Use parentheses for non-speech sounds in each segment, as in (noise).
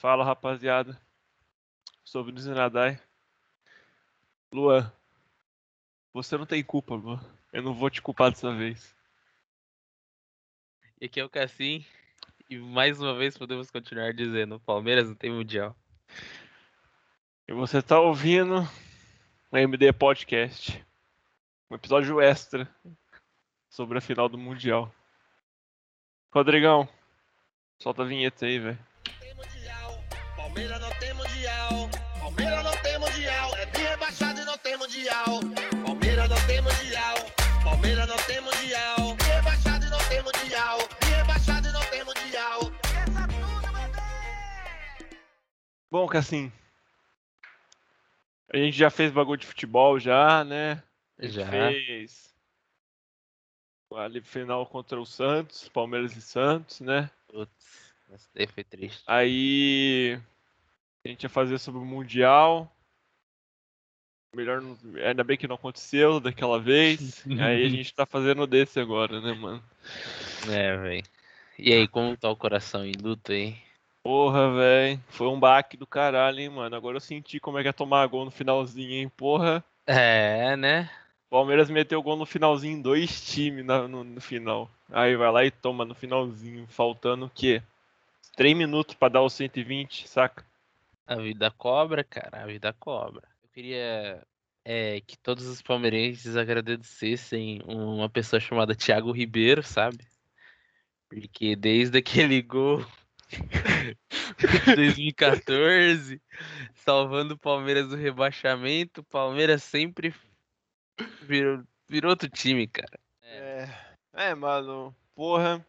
Fala, rapaziada. Sou Vinícius Nadai. Luan, você não tem culpa, Luan. Eu não vou te culpar dessa vez. E aqui é o Cassim. E mais uma vez podemos continuar dizendo: Palmeiras não tem mundial. E você tá ouvindo o MD Podcast. Um episódio extra sobre a final do Mundial. Rodrigão, solta a vinheta aí, velho. Palmeiras não tem mundial. Palmeiras não tem mundial. É bem rebaixado e não tem mundial. Palmeiras não tem mundial. Palmeiras não tem mundial. Bem rebaixado e não tem mundial. Bem rebaixado e não tem mundial. Essa! Bom, Cassim. A gente já fez bagulho de futebol já, né? Já. fez ali final contra o Santos, Palmeiras e Santos, né? Putz, essa daí foi triste. Aí a gente ia fazer sobre o Mundial. Melhor não... Ainda bem que não aconteceu daquela vez. (laughs) Aí a gente tá fazendo desse agora, né, mano? É, velho. E aí, como tá o coração em luta aí? Porra, velho. Foi um baque do caralho, hein, mano. Agora eu senti como é que é tomar gol no finalzinho, hein, porra. É, né? Palmeiras meteu gol no finalzinho em dois times na- no, no final. Aí vai lá e toma no finalzinho, faltando o quê? Três minutos pra dar os 120, saca? A vida cobra, cara, a vida cobra. Eu queria é, que todos os palmeirenses agradecessem uma pessoa chamada Thiago Ribeiro, sabe? Porque desde aquele gol (laughs) de 2014, salvando o Palmeiras do rebaixamento, o Palmeiras sempre virou, virou outro time, cara. É, é, mano, porra.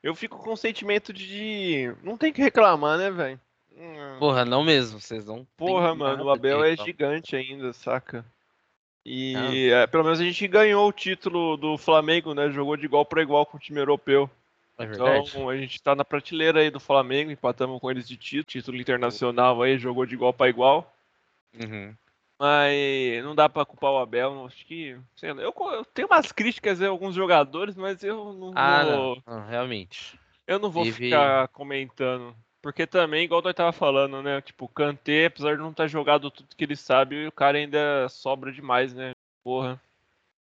Eu fico com o sentimento de. Não tem que reclamar, né, velho? Hum, Porra, não mesmo, vocês não. Porra, mano, o Abel é gigante ainda, saca? E é, pelo menos a gente ganhou o título do Flamengo, né? Jogou de igual pra igual com o time europeu. É. Então a gente tá na prateleira aí do Flamengo, empatamos com eles de título, título internacional aí, jogou de igual pra igual. Uhum. Mas não dá pra culpar o Abel, acho que. sei lá, eu, eu tenho umas críticas a alguns jogadores, mas eu não Ah, vou. não, não, realmente. Eu não vou Teve- ficar comentando. Porque também, igual nós tava falando, né? Tipo, o Kanté, apesar de não estar jogado tudo que ele sabe, o cara ainda sobra demais, né? Porra.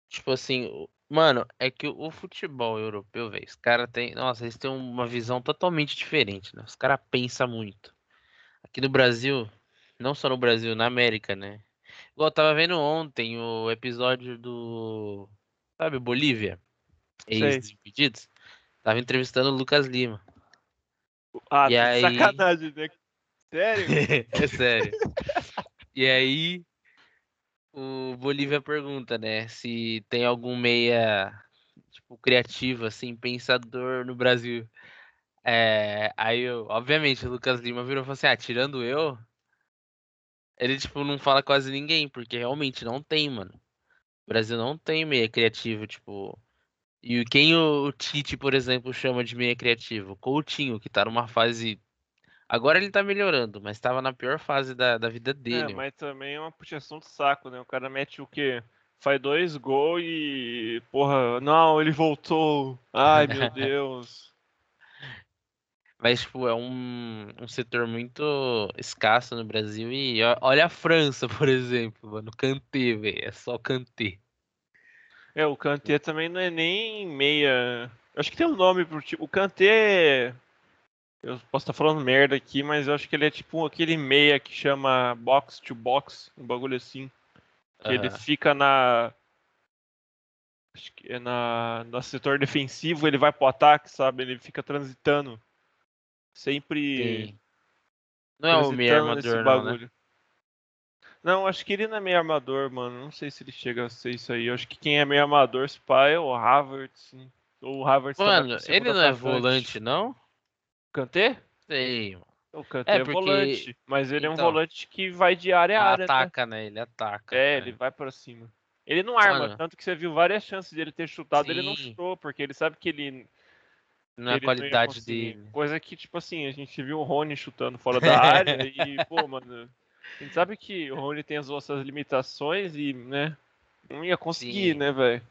Tipo assim, mano, é que o futebol europeu, velho, os caras têm. Nossa, eles têm uma visão totalmente diferente, né? Os caras pensam muito. Aqui no Brasil, não só no Brasil, na América, né? Igual eu tava vendo ontem o episódio do. Sabe, Bolívia? Sei. Ex-Desimpedidos? Tava entrevistando o Lucas Lima. Ah, E tá aí- sacanagem, né? Sério? (laughs) é sério. E aí, o Bolívia pergunta, né, se tem algum meia, tipo, criativo, assim, pensador no Brasil. É, aí, eu, obviamente, o Lucas Lima virou e falou assim, ah, tirando eu, ele, tipo, não fala quase ninguém, porque realmente não tem, mano. O Brasil não tem meia criativo, tipo... E quem o Tite, por exemplo, chama de meia criativo? Coutinho, que tá numa fase Agora ele tá melhorando, mas tava na pior fase da, da vida É, dele. mano. mas também é uma puxação de saco, né? O cara mete o quê? Faz dois gols e. Porra, não, ele voltou. Ai, meu (laughs) Deus. Mas, tipo, é um, um setor muito escasso no Brasil. E olha a França, (laughs) por exemplo, mano. Kanté, velho. É só Kanté. É, o Kanté também não é nem meia. Eu acho que tem um nome pro tipo. O Kanté. Eu posso estar falando merda aqui, mas eu acho que ele é tipo aquele meia que chama box to box, um bagulho assim. Que ele Aham. fica na. Acho que é na, no setor defensivo, ele vai pro ataque, sabe? Ele fica transitando. Sempre. Tem- Não é o nesse armador, não, né? Não, acho que ele não é meio armador, mano. Não sei se ele chega a ser isso aí. Eu acho que quem é meio armador, se pá, é o Havertz. Ou o Havertz tá Mano, na ele não é volante, não? Kanté? Sei, mano. O Kanté É, é, porque- volante. Mas ele é um Então. volante que vai de área a área, né? Ataca, né? Ele ataca. É, né? ele vai pra cima. Ele não arma, Mano. tanto que você viu várias chances dele ter chutado, ele não Sim. chutou, porque ele sabe que ele. Não é ele qualidade dele. Coisa que, tipo assim, a gente viu o Rony chutando fora da área (laughs) e, pô, mano. A gente sabe que o Rony tem as suas limitações e, né? Não ia conseguir, Sim. né, velho?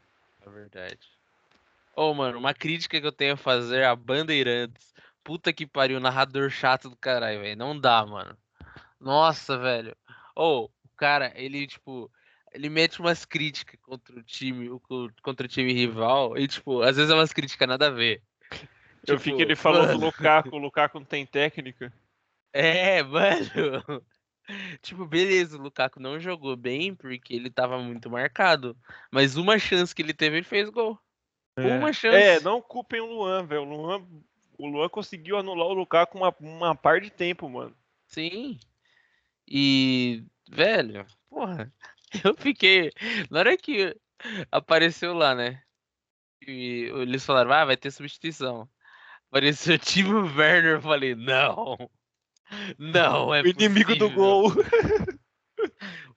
É verdade. Ô, mano, uma crítica que eu tenho a fazer a Bandeirantes. Puta que pariu, narrador chato do caralho, velho. Não dá, mano. Nossa, velho. Ou, o cara, ele, tipo, ele mete umas críticas contra o time, contra o time rival, e, tipo, às vezes é umas críticas nada a ver. Eu vi Tipo, que ele falou do mano. Lukaku, o Lukaku não tem técnica. (laughs) É, mano. Tipo, beleza, o Lukaku não jogou bem porque ele tava muito marcado. Mas uma chance que ele teve, ele fez gol. Uma chance. É, não culpem o Luan, velho. O Luan, o Luan conseguiu anular o Lukaku uma, uma par de tempo, mano. Sim. E, velho, porra, (laughs) eu fiquei. Na hora que apareceu lá, né? E eles falaram, ah, vai ter substituição. Apareceu o (laughs) Timo Werner, eu falei, não. Não é o inimigo do possível. gol.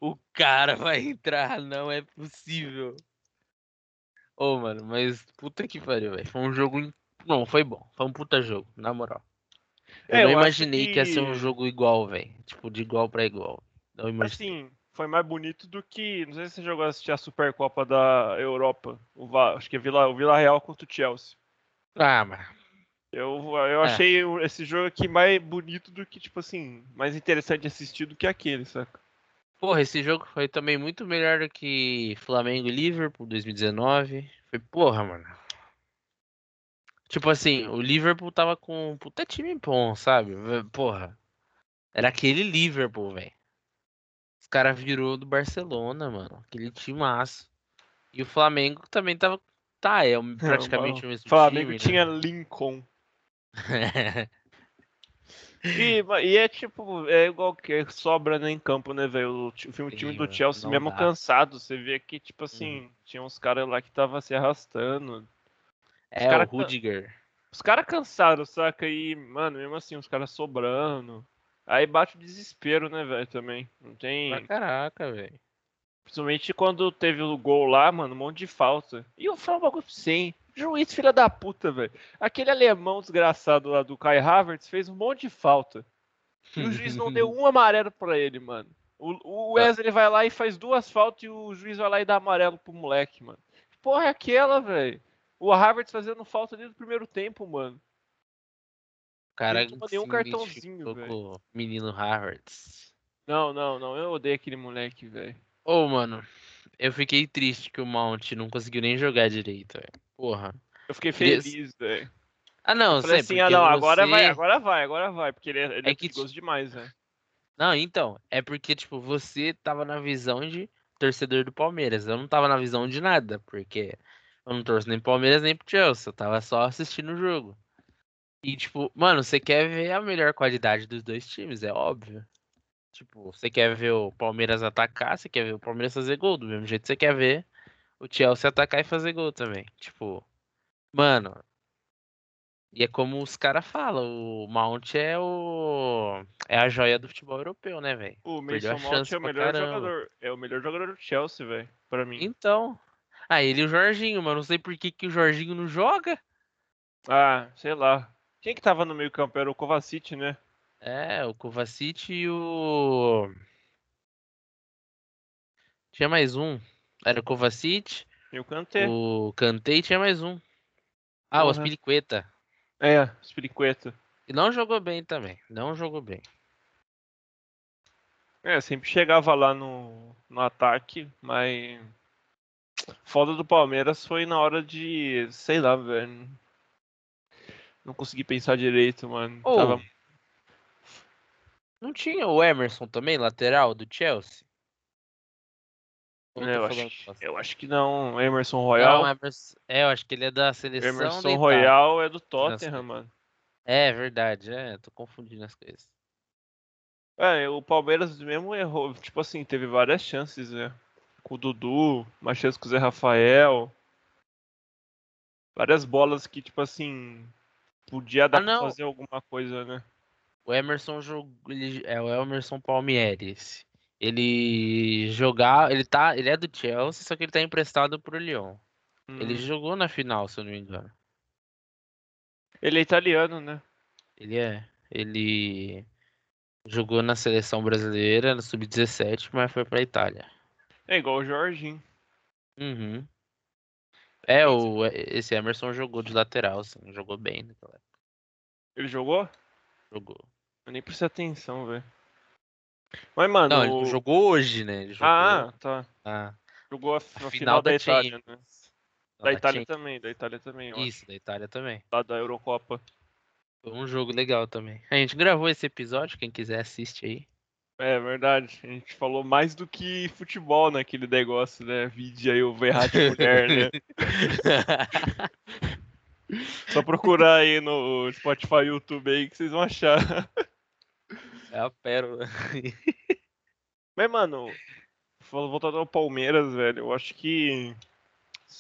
O cara vai entrar, não é possível. Ô, mano, mas puta que pariu, velho. Foi um jogo. Não, foi bom. Foi um puta jogo, na moral. Eu É, não eu imaginei que... ia ser um que- jogo igual, velho. Tipo, de igual pra igual. Não imaginei. Assim, foi mais bonito do que. Não sei se você jogou assistir a Supercopa da Europa. O acho que é Vila, o Vila Real contra o Chelsea. Ah, mas. Eu, eu É. achei esse jogo aqui mais bonito do que, tipo assim, mais interessante de assistir do que aquele, saca? Porra, esse jogo foi também muito melhor do que Flamengo e Liverpool 2019. Foi, porra, mano. Tipo assim, o Liverpool tava com um puta time bom, sabe? Porra. Era aquele Liverpool, velho. Os caras virou do Barcelona, mano. Aquele timaço. E o Flamengo também tava. Tá, é um- (laughs) praticamente o mesmo Flamengo time, tinha né? Lincoln. E, e é tipo, é igual que sobra né, em campo, né, velho? O, o filme- o Sim, time do Chelsea, mesmo dá. cansado, você vê que, tipo assim, tinha uns caras lá que tava se arrastando. é, cara o Rudiger. Os caras cansados, saca? E, mano, mesmo assim, os caras sobrando. Aí bate o desespero, né, velho, também. Não tem. Pra caraca, velho. Principalmente quando teve o gol lá, mano, um monte de falta. E eu falo um bagulho pra? Juiz, filha da puta, velho. Aquele alemão desgraçado lá do Kai Havertz fez um monte de falta. E o juiz não deu (laughs) um amarelo pra ele, mano. O, o Wesley vai lá e faz duas faltas e o juiz vai lá e dá amarelo pro moleque, mano. Que porra é aquela, velho? O Havertz fazendo falta desde o primeiro tempo, mano. O cara Não tomou nenhum cartãozinho, velho. menino Havertz. Não, não, não. Eu odeio aquele moleque, velho. Ô, mano, eu fiquei triste que o Mount não conseguiu nem jogar direito, velho. Porra. Eu fiquei Queria- feliz, velho. Ah, não, Falei sei, assim, ah não, agora você- vai, agora vai, agora vai, porque ele é, ele é, É que perigoso demais, né? Não, então, é porque, tipo, você tava na visão de torcedor do Palmeiras. Eu não tava na visão de nada, porque eu não torço nem pro Palmeiras nem pro Chelsea. Eu tava só assistindo o jogo. E, tipo, mano, você quer ver a melhor qualidade dos dois times, é óbvio. Tipo, você quer ver o Palmeiras atacar, você quer ver o Palmeiras fazer gol. Do mesmo jeito que você quer ver o Chelsea atacar e fazer gol também. Tipo, mano. E é como os caras falam, o Mount é o. É a joia do futebol europeu, né, velho? O Mason Mount é o melhor caramba. jogador, é o melhor jogador do Chelsea, velho, pra mim. Então. Ah, ele e o Jorginho, mas não sei por que, que o Jorginho não joga. Ah, sei lá. Quem que tava no meio campo? Era o Kovacic, né? É, o Kovacic e o. Tinha mais um. Era o Kovacic, E o Kanté. o Kanté tinha mais um. Ah, o Porra. Aspilicueta. É, Spiriqueta. E não jogou bem também. Não jogou bem. É, sempre chegava lá no, no ataque, mas. Foda do Palmeiras foi na hora de. Sei lá, velho. Não consegui pensar direito, mano. Ô, Tava- Não tinha o Emerson também, lateral do Chelsea? Eu É, eu, acho, eu acho que não. Emerson Royal. Não, Emerson, é, eu acho que ele é da seleção Emerson Itália. Royal é do Tottenham, mano. É verdade, é, tô confundindo as coisas. É, o Palmeiras mesmo errou. Tipo assim, teve várias chances, né? Com o Dudu, uma chance com o Zé Rafael. Várias bolas que, tipo assim, podia dar Ah, pra fazer alguma coisa, né? O Emerson jogou, é o Emerson Palmieres. Ele jogar, ele tá, ele é do Chelsea, só que ele tá emprestado pro Lyon. Ele Hum. jogou na final, se eu não me engano. Ele é italiano, né? Ele é, ele jogou na seleção brasileira no sub-17, mas foi pra Itália. É igual o Jorginho. Uhum. É, o, esse Emerson jogou de lateral, assim, jogou bem naquela época. Ele jogou? Jogou. Eu nem prestei atenção, velho. Mas, mano. Não, o- ele jogou hoje, né? Ele jogou, Ah, tá. ah, Jogou a, a final final da da Itália, né? Da da Itália Champions. também, da Itália também, eu acho. Isso, da Itália também. Lá da Eurocopa. Foi um jogo legal também. A gente gravou esse episódio, quem quiser assiste aí. É verdade. A gente falou mais do que futebol naquele negócio, né? Vídeo aí o Verratti mulher, né? (laughs) Só procurar aí no Spotify YouTube aí que vocês vão achar. É a pérola. (laughs) Mas, mano, voltando ao Palmeiras, velho, eu acho que.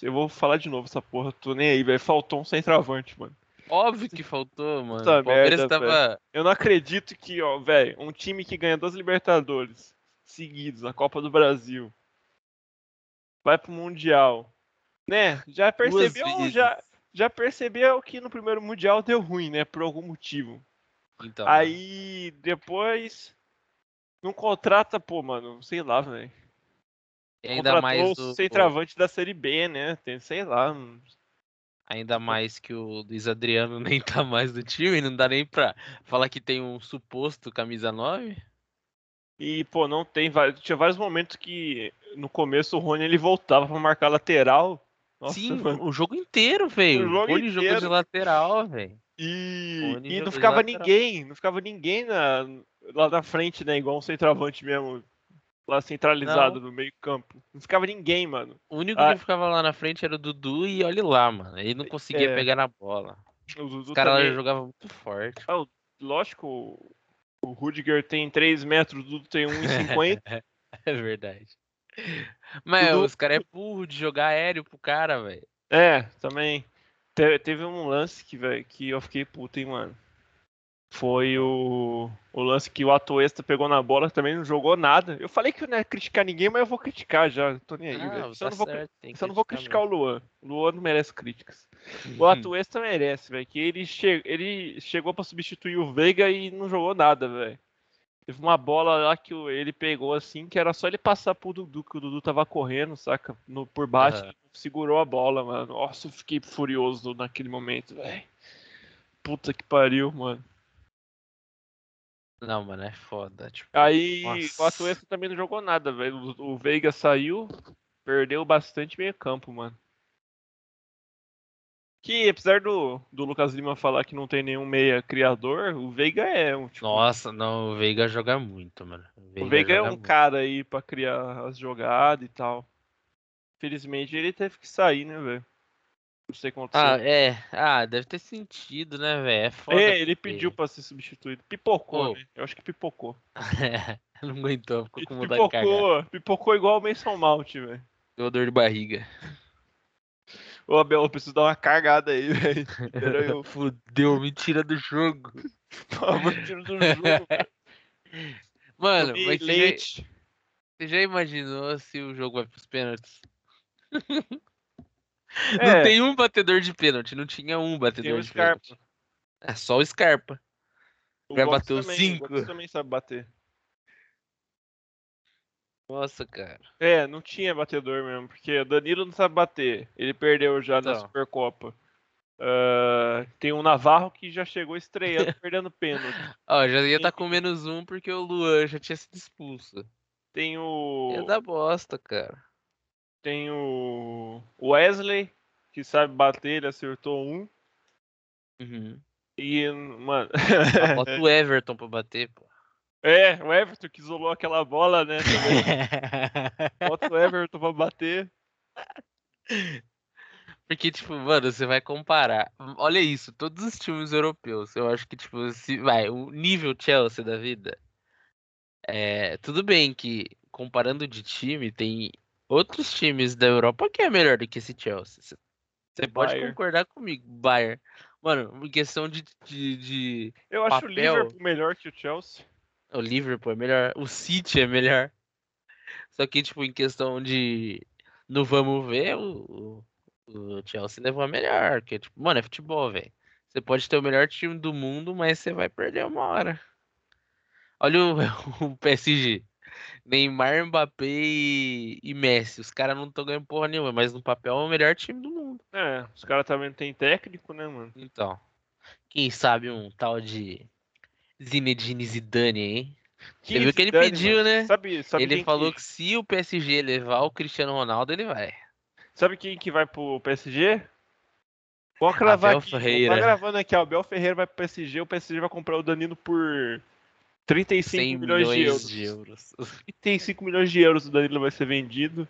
Eu vou falar de novo essa porra, tô nem aí, velho. Faltou um centroavante, mano. Óbvio que faltou, mano. Puta o Palmeiras merda, tava. Eu não acredito que, ó, velho, um time que ganha duas Libertadores seguidos, a Copa do Brasil, vai pro Mundial, né? Já percebeu, já, já percebeu que no primeiro Mundial deu ruim, né? Por algum motivo. Então, Aí depois não contrata, pô, mano, sei lá, velho. ainda Contratou mais o o, centroavante da Série B, né? Tem, sei lá. ainda mais que o Luiz Adriano (laughs) nem tá mais do time, não dá nem pra falar que tem um suposto camisa 9. E, pô, não tem. Tinha vários momentos que no começo o Rony ele voltava pra marcar lateral. Nossa, Sim, mano. o jogo inteiro, velho. O jogo Ele jogou de inteiro. lateral, velho. E, e não ficava ninguém, não ficava ninguém na, lá na frente, né? Igual um centroavante mesmo, lá centralizado no meio campo. Não ficava ninguém, mano. O único Ah. que ficava lá na frente era o Dudu e olha lá, mano. Ele não conseguia É. pegar na bola. O Dudu Os caras jogavam muito forte. Lógico, o- o Rudiger tem 3 metros, o Dudu tem 1,50. (laughs) É verdade. Mas Dudu- os caras é burro de jogar aéreo pro cara, velho. é, também. Te- teve um lance que, velho, que eu fiquei puto, hein, mano. Foi o, o lance que o Atuesta pegou na bola, também não jogou nada. Eu falei que eu não ia criticar ninguém, mas eu vou criticar já. Tô nem aí, velho. Ah, Só tá não vou certo, Só não vou criticar mesmo. o Luan. O Luan não merece críticas. O Uhum. Atuesta merece, velho. Que ele, che... ele chegou pra substituir o Veiga e não jogou nada, velho. Teve uma bola lá que o- ele pegou assim, que era só ele passar pro Dudu, que o Dudu tava correndo, saca? No, por baixo, ele segurou a bola, mano. Nossa, eu fiquei furioso naquele momento, velho. Puta que pariu, mano. Não, mano, é foda. Tipo, Aí o Nossa. Atuesta também não jogou nada, velho. O, o Veiga saiu, perdeu bastante meio campo, mano. Que apesar do, do Lucas Lima falar que não tem nenhum meia criador, o Veiga é um tipo, Nossa, não, o Veiga joga muito, mano. o Veiga é joga um muito. cara aí pra criar as jogadas e tal. Infelizmente ele teve que sair, né, velho? Não sei o aconteceu. Ah, é. Ah, deve ter sentido, né, velho? É foda. é, ele porque- pediu pra ser substituído. Pipocou, Ô. né? Eu acho que pipocou. (laughs) não aguentou, ficou com vontade de cagar. Pipocou, pipocou igual o Mason Mount, velho. Deu dor de barriga. Ô, Abel, eu preciso dar uma cagada aí, (laughs) velho. Eu. (laughs) Fudeu, me tira do jogo. Tira do jogo. (laughs) Mano, Tomei mas você já, você já imaginou se o jogo vai pros pênaltis? É, Não tem um batedor de pênalti, não tinha um batedor de Scarpa. pênalti. É só o Scarpa. O Vai Gomes bater os cinco. O também sabe bater. Nossa, cara. É, não tinha batedor mesmo, porque o Danilo não sabe bater. Ele perdeu já na Então. Supercopa. Ah, tem um Navarro que já chegou estreando, (laughs) perdendo pênalti. Ó, já ia estar Tem- com menos um porque o Luan já tinha sido expulso. Tem o. Ia dar bosta, cara. Tem o Wesley, que sabe bater, ele acertou um. Uhum. E, mano. Bota o (laughs) Everton pra bater, pô. É, o Everton que isolou aquela bola, né? (laughs) Bota o Everton pra bater. Porque, tipo, mano, você vai comparar. Olha isso, todos os times europeus. Eu acho que, tipo, se vai, o nível Chelsea da vida. É, tudo bem que, comparando de time, tem outros times da Europa que é melhor do que esse Chelsea. Você- pode concordar comigo, Bayern. Mano, em questão de, de, de- Eu acho o Papel. Liverpool melhor que o Chelsea. O Liverpool é melhor, o City é melhor. Só que, tipo, em questão de. No vamos ver, o, o, Chelsea levou a melhor. Porque, tipo, mano, é futebol, velho. Você pode ter o melhor time do mundo, mas você vai perder uma hora. Olha o, (laughs) o PSG. Neymar, Mbappé e, e Messi. Os caras não estão ganhando porra nenhuma, mas no papel é o melhor time do mundo. É, os caras também não tem técnico, né, mano? Então. Quem sabe um tal de Zinedine Zidane, hein? Que Você viu que ele pediu, mano. né? Sabe, sabe ele falou que, que se o PSG levar o Cristiano Ronaldo, ele vai. Sabe quem que vai pro PSG? Vou gravar aqui. Ferreira. Tá gravando aqui, ó. O Abel Ferreira vai pro PSG, o PSG vai comprar o Danilo por 35 100 milhões, de euros. de euros. (laughs) 35 milhões de euros o Danilo vai ser vendido.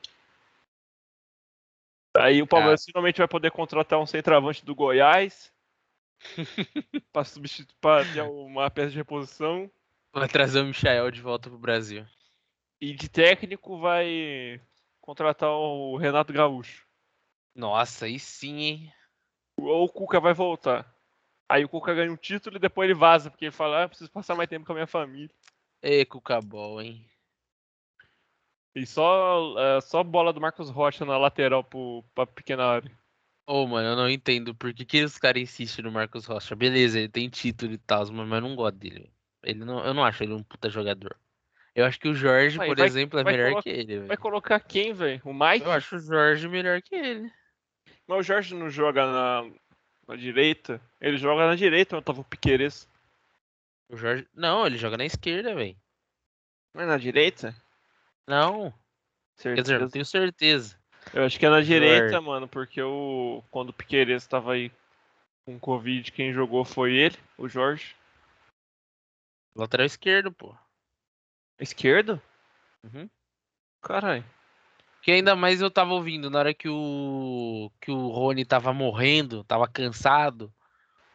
Aí o Palmeiras finalmente vai poder contratar um centroavante do Goiás (laughs) pra substituir pra ter uma peça de reposição. Vai trazer o Michael de volta pro Brasil. E de técnico vai contratar o Renato Gaúcho. Nossa, aí sim, hein? Ou o Cuca vai voltar. Aí o Cuca ganha um título e depois ele vaza, porque ele fala, ah, preciso passar mais tempo com a minha família. Ê, Cucabol, hein? E só, é, só bola do Marcos Rocha na lateral pro, pra pequena área. Ô, mano, eu não entendo por que, que os caras insistem no Marcos Rocha. Beleza, ele tem título e tal, mas eu não gosto dele. Ele não, eu não acho ele um puta jogador. Eu acho que o Jorge, Vai, por vai- exemplo, é vai melhor colocar- que ele, Vai velho. colocar quem, velho? O Mike? Eu acho o Jorge melhor que ele. Mas o Jorge não joga na, na direita. Ele joga na direita, eu tava o Piqueires. O Jorge. Não, ele joga na esquerda, velho. Não é na direita? Não. Quer dizer, Certeza. não tenho certeza. Eu acho que é na direita, mano, porque o quando o Piqueires tava aí com Covid, quem jogou foi ele, o Jorge. Lateral esquerdo, pô. Esquerdo? Uhum. Caralho. Que ainda mais eu tava ouvindo na hora que o que o Rony tava morrendo, tava cansado.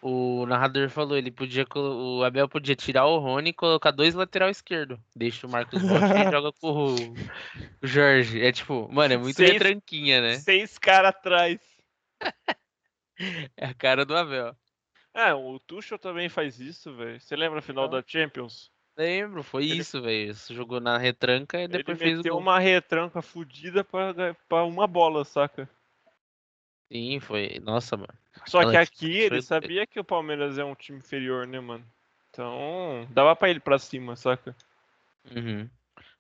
O narrador falou, ele podia o Abel podia tirar o Rony e colocar dois lateral esquerdo. Deixa o Marcos Rocha e (laughs) joga com o, o Jorge. É tipo, mano, é muito Seis- retranquinha, né? Seis caras atrás. (laughs) É a cara do Abel. Ah, o Tuchel também faz isso, velho. Você lembra a final Não. da Champions? Lembro, foi Ele- isso, velho. Jogou na retranca e depois ele fez o meteu gol. uma retranca fudida pra, pra uma bola, saca? Sim, foi. Nossa, mano. Só que aqui ele foi- sabia que o Palmeiras é um time inferior, né, mano? Então, dava pra ele pra cima, saca? Uhum.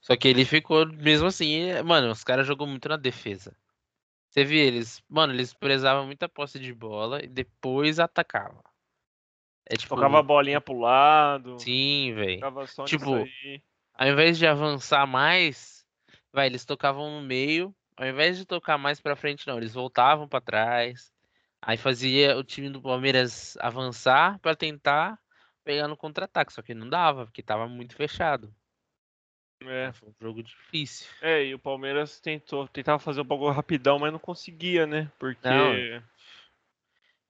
Só que ele ficou, mesmo assim, é- mano, os caras jogou muito na defesa. Você viu eles, mano, eles prezavam muita posse de bola e depois atacavam. É tipo, Tocava a bolinha pro lado, sim, velho. Tipo. Ao invés de avançar mais, vai, eles tocavam no meio. Ao invés de tocar mais pra frente, não, eles voltavam pra trás. Aí fazia o time do Palmeiras avançar pra tentar pegar no contra-ataque, só que não dava, porque tava muito fechado. É. Foi um jogo difícil. É, e o Palmeiras tentou, tentava fazer o bagulho rapidão, mas não conseguia, né? Porque Não.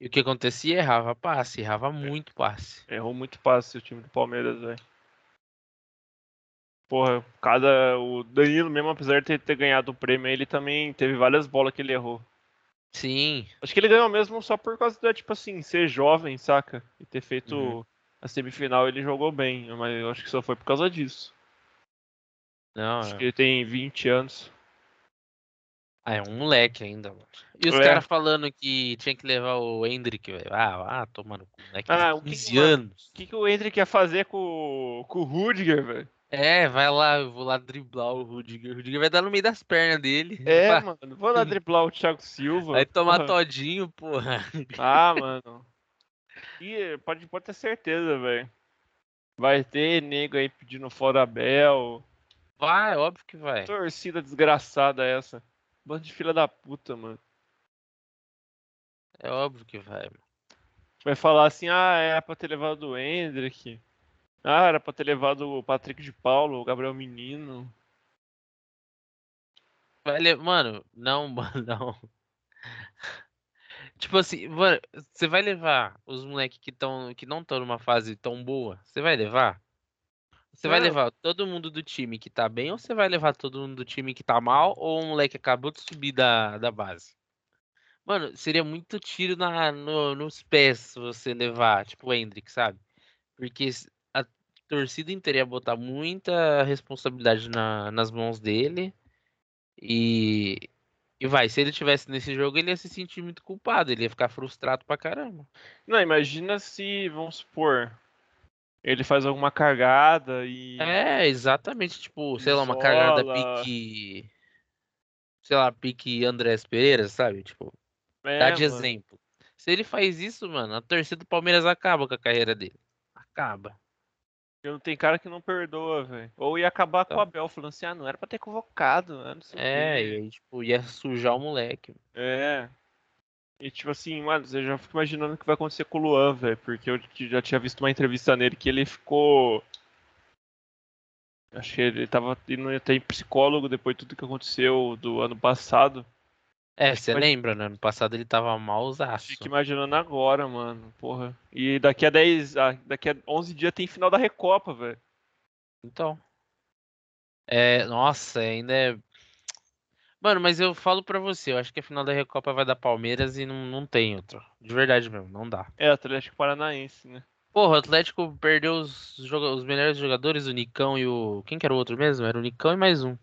E o que acontecia? Errava passe, errava muito passe. errou muito passe o time do Palmeiras, velho. Porra, cada. O Danilo, mesmo apesar de ter, ter ganhado o prêmio, ele também teve várias bolas que ele errou. Sim, Acho que ele ganhou mesmo só por causa da, tipo assim, ser jovem, saca? E ter feito Uhum. a semifinal, ele jogou bem, mas eu acho que só foi por causa disso. não, Acho é- que ele tem 20 anos. ah, é um moleque ainda, mano. E os É. caras falando que tinha que levar o Hendrick, velho. Ah, ah, tomando moleque de Ah, o que 15 que, anos. O que, que o Hendrick ia fazer com, com o Rudiger, velho? É, vai lá, eu vou lá driblar o Rudiger. O Rudiger vai dar no meio das pernas dele. É, (laughs) mano, vou lá driblar o Thiago Silva. Vai tomar porra. (laughs) todinho, porra. Ah, (laughs) mano. E pode, pode ter certeza, velho. Vai ter nego aí pedindo fora Abel. Vai, óbvio que vai. Torcida desgraçada essa. Bando de filha da puta, mano. É óbvio que vai. mano. Vai falar assim, ah, era pra ter levado o Hendrick. Ah, era pra ter levado o Patrick de Paulo, o Gabriel Menino. Mano, não, (laughs) mano, não. Tipo assim, mano, você vai levar os moleques que, tão, que não estão numa fase tão boa? Você vai levar? Você vai levar todo mundo do time que tá bem ou você vai levar todo mundo do time que tá mal ou o moleque acabou de subir da, da base? Mano, seria muito tiro na, no- nos pés se você levar, tipo o Hendrick, sabe? Porque torcida inteira ia botar muita responsabilidade na- nas mãos dele. E, e vai, se ele tivesse nesse jogo, ele ia se sentir muito culpado, ele ia ficar frustrado pra caramba. Não, imagina se, vamos supor, ele faz alguma cagada e. É, exatamente, tipo, sei lá, uma cagada Isola. pique. Sei lá, pique Andrés Pereira, sabe? Tipo, É, dá de mano. exemplo. Se ele faz isso, mano, a torcida do Palmeiras acaba com a carreira dele. Acaba. Não tem cara que não perdoa, velho. Ou ia acabar com o Tá. Abel, falando assim, ah, não era pra ter convocado, né? Não sei o É, e aí, tipo, ia sujar o moleque. É. E tipo assim, mano, eu já fico imaginando o que vai acontecer com o Luan, velho. Porque eu já tinha visto uma entrevista nele que ele ficou. Acho que ele tava indo até em psicólogo depois de tudo que aconteceu do ano passado. É, você Mas- lembra, né? No passado ele tava malzaço. Fico imaginando agora, mano. Porra. E daqui a 10. ah, daqui a 11 dias tem final da Recopa, velho. Então. É, nossa, ainda é. Mano, mas eu falo pra você, eu acho que a final da Recopa vai dar Palmeiras e não, não tem outro. De verdade mesmo, não dá. É, Atlético Paranaense, né? Porra, o Atlético perdeu os, os melhores jogadores, o Nicão e o. Quem que era o outro mesmo? Era o Nicão e mais um.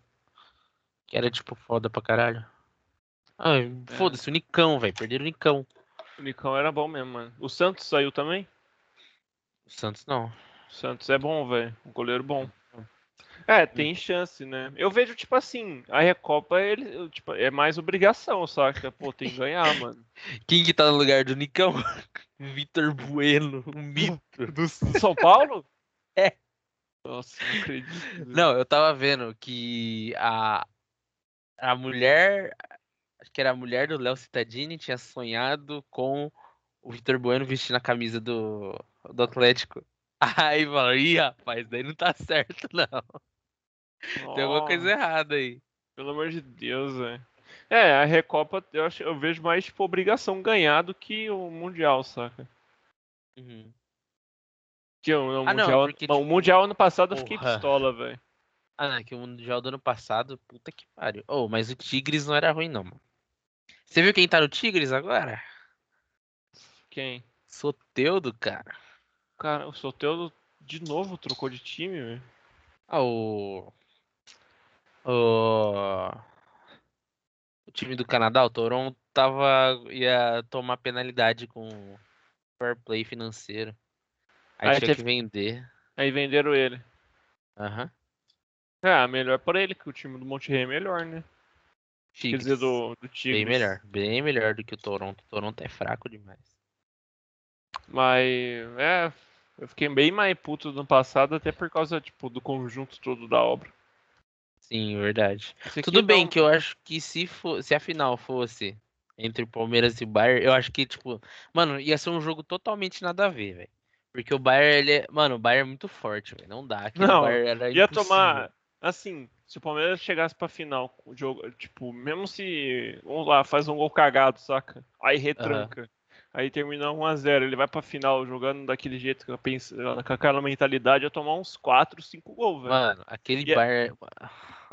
Que era tipo foda pra caralho. Ah, foda-se, o Nicão, velho. Perderam o Nicão. O Nicão era bom mesmo, mano. O Santos saiu também? O Santos não. O Santos é bom, velho. Um goleiro bom. É, tem chance, né? Eu vejo, tipo assim, a Recopa ele, tipo, é mais obrigação, saca? Pô, tem que ganhar, (laughs) mano. Quem que tá no lugar do Nicão? (laughs) Vitor Bueno, um mito. Do São Paulo? (laughs) É. Nossa, não acredito. Não, eu tava vendo que a, a mulher, que era a mulher do Léo Cittadini, tinha sonhado com o Vitor Bueno vestindo a camisa do, do Atlético. (laughs) Aí falou, ih, rapaz, daí não tá certo, (laughs) não. Tem alguma coisa errada aí. Pelo amor de Deus, velho. É, a Recopa eu, acho, eu vejo mais, tipo, obrigação ganhar do que o Mundial, saca? Uhum. Que o, o Ah, não, mundial, porque, não, o tipo, Mundial ano passado eu fiquei porra. pistola, velho. Ah, não, é que o Mundial do ano passado, puta que pariu. Oh, mas o Tigres não era ruim, não, mano. Você viu quem tá no Tigres agora? Quem? Soteudo, cara. Cara, o Soteldo de novo trocou de time, velho. Ah, o. O. O time do Canadá, o Toronto, tava. ia tomar penalidade com fair play financeiro. Aí Aí tinha teve- que vender. Aí venderam ele. Aham. Ah, melhor pra ele, que o time do Monterrey é melhor, né? Quer Tigres. dizer, do, do Tigres. Bem melhor. Bem melhor do que o Toronto. O Toronto é fraco demais. Mas, é, eu fiquei bem mais puto no passado, até por causa, tipo, do conjunto todo da obra. Sim, verdade. Tudo bem não- que eu acho que se, for, se a final fosse entre o Palmeiras e o Bayern, eu acho que, tipo, mano, ia ser um jogo totalmente nada a ver, velho. Porque o Bayern, ele é. Mano, o Bayern é muito forte, velho. Não dá. Não, Bayern era Ia impossível. tomar, assim, se o Palmeiras chegasse pra final, o jogo, tipo, mesmo se, vamos lá, faz um gol cagado, saca? Aí retranca. Aí termina 1x0, ele vai pra final jogando daquele jeito que eu penso, com aquela mentalidade, ia tomar uns 4, 5 gols, velho. Mano, aquele Ia- Bayern.